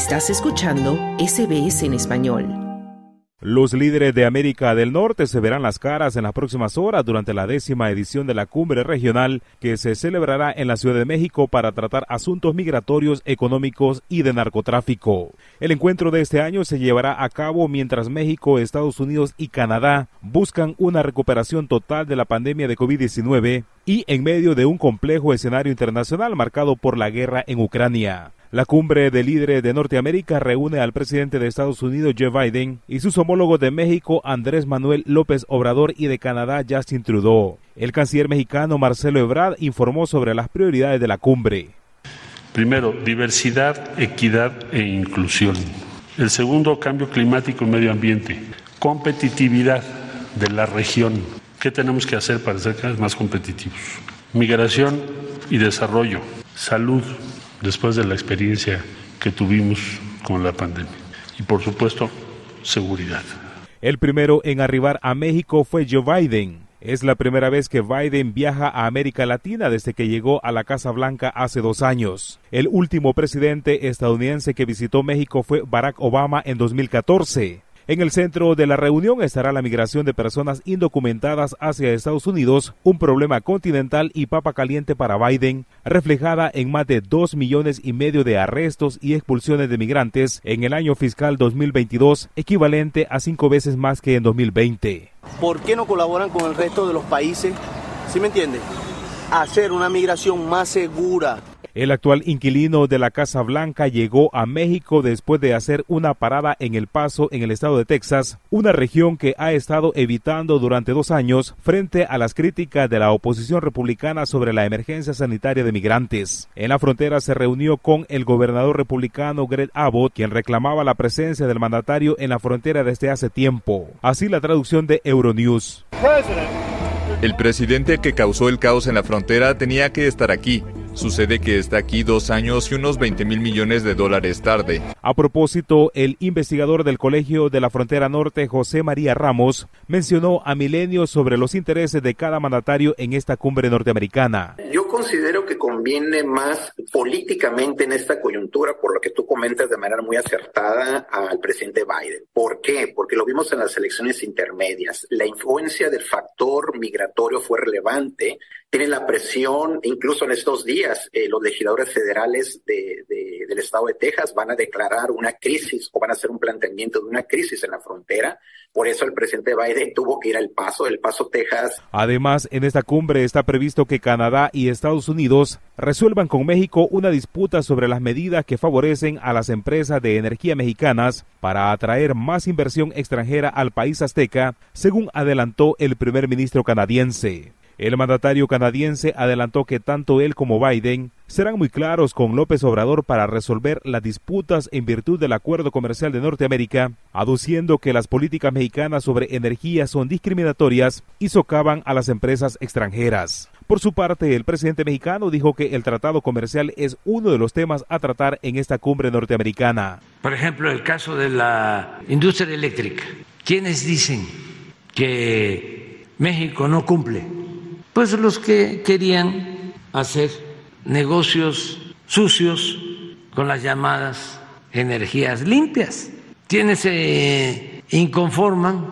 Estás escuchando SBS en español. Los líderes de América del Norte se verán las caras en las próximas horas durante la décima edición de la cumbre regional que se celebrará en la Ciudad de México para tratar asuntos migratorios, económicos y de narcotráfico. El encuentro de este año se llevará a cabo mientras México, Estados Unidos y Canadá buscan una recuperación total de la pandemia de COVID-19 y en medio de un complejo escenario internacional marcado por la guerra en Ucrania. La cumbre de líderes de Norteamérica reúne al presidente de Estados Unidos Joe Biden y sus homólogos de México Andrés Manuel López Obrador y de Canadá Justin Trudeau. El canciller mexicano Marcelo Ebrard informó sobre las prioridades de la cumbre. Primero, diversidad, equidad e inclusión. El segundo, cambio climático y medio ambiente. Competitividad de la región. ¿Qué tenemos que hacer para ser cada vez más competitivos? Migración y desarrollo. Salud, después de la experiencia que tuvimos con la pandemia. Y por supuesto, seguridad. El primero en arribar a México fue Joe Biden. Es la primera vez que Biden viaja a América Latina desde que llegó a la Casa Blanca hace dos años. El último presidente estadounidense que visitó México fue Barack Obama en 2014. En el centro de la reunión estará la migración de personas indocumentadas hacia Estados Unidos, un problema continental y papa caliente para Biden, reflejada en más de dos millones y medio de arrestos y expulsiones de migrantes en el año fiscal 2022, equivalente a cinco veces más que en 2020. ¿Por qué no colaboran con el resto de los países? ¿Sí me entiende? Hacer una migración más segura, el actual inquilino de la Casa Blanca llegó a México después de hacer una parada en El Paso, en el estado de Texas, una región que ha estado evitando durante dos años frente a las críticas de la oposición republicana sobre la emergencia sanitaria de migrantes. En la frontera se reunió con el gobernador republicano Greg Abbott, quien reclamaba la presencia del mandatario en la frontera desde hace tiempo. Así la traducción de Euronews. El presidente que causó el caos en la frontera tenía que estar aquí. Sucede que está aquí dos años y unos 20 mil millones de dólares tarde. A propósito, el investigador del Colegio de la Frontera Norte, José María Ramos, mencionó a Milenio sobre los intereses de cada mandatario en esta cumbre norteamericana. Yo considero que conviene más políticamente en esta coyuntura, por lo que tú comentas de manera muy acertada al presidente Biden. ¿Por qué? Porque lo vimos en las elecciones intermedias. La influencia del factor migratorio fue relevante. Tiene la presión, incluso en estos días, eh, los legisladores federales del estado de Texas van a declarar una crisis o van a hacer un planteamiento de una crisis en la frontera. Por eso el presidente Biden tuvo que ir al Paso, el Paso, Texas. Además, en esta cumbre está previsto que Canadá y Estados Unidos resuelvan con México una disputa sobre las medidas que favorecen a las empresas de energía mexicanas para atraer más inversión extranjera al país azteca, según adelantó el primer ministro canadiense. El mandatario canadiense adelantó que tanto él como Biden serán muy claros con López Obrador para resolver las disputas en virtud del acuerdo comercial de Norteamérica, aduciendo que las políticas mexicanas sobre energía son discriminatorias y socavan a las empresas extranjeras. Por su parte, el presidente mexicano dijo que el tratado comercial es uno de los temas a tratar en esta cumbre norteamericana. Por ejemplo, el caso de la industria eléctrica. ¿Quiénes dicen que México no cumple pues los que querían hacer negocios sucios con las llamadas energías limpias. Quienes se inconforman,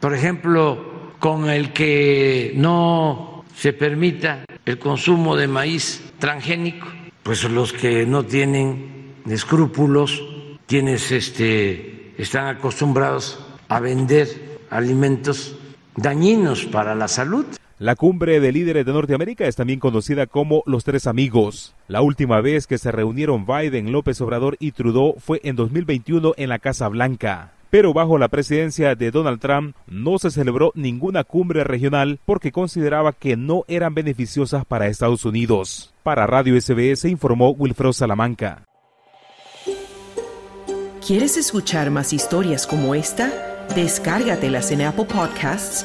por ejemplo, con el que no se permita el consumo de maíz transgénico, pues los que no tienen escrúpulos, quienes este, están acostumbrados a vender alimentos dañinos para la salud. La cumbre de líderes de Norteamérica es también conocida como los Tres Amigos. La última vez que se reunieron Biden, López Obrador y Trudeau fue en 2021 en la Casa Blanca. Pero bajo la presidencia de Donald Trump no se celebró ninguna cumbre regional porque consideraba que no eran beneficiosas para Estados Unidos. Para Radio SBS informó Wilfredo Salamanca. ¿Quieres escuchar más historias como esta? Descárgatelas en Apple Podcasts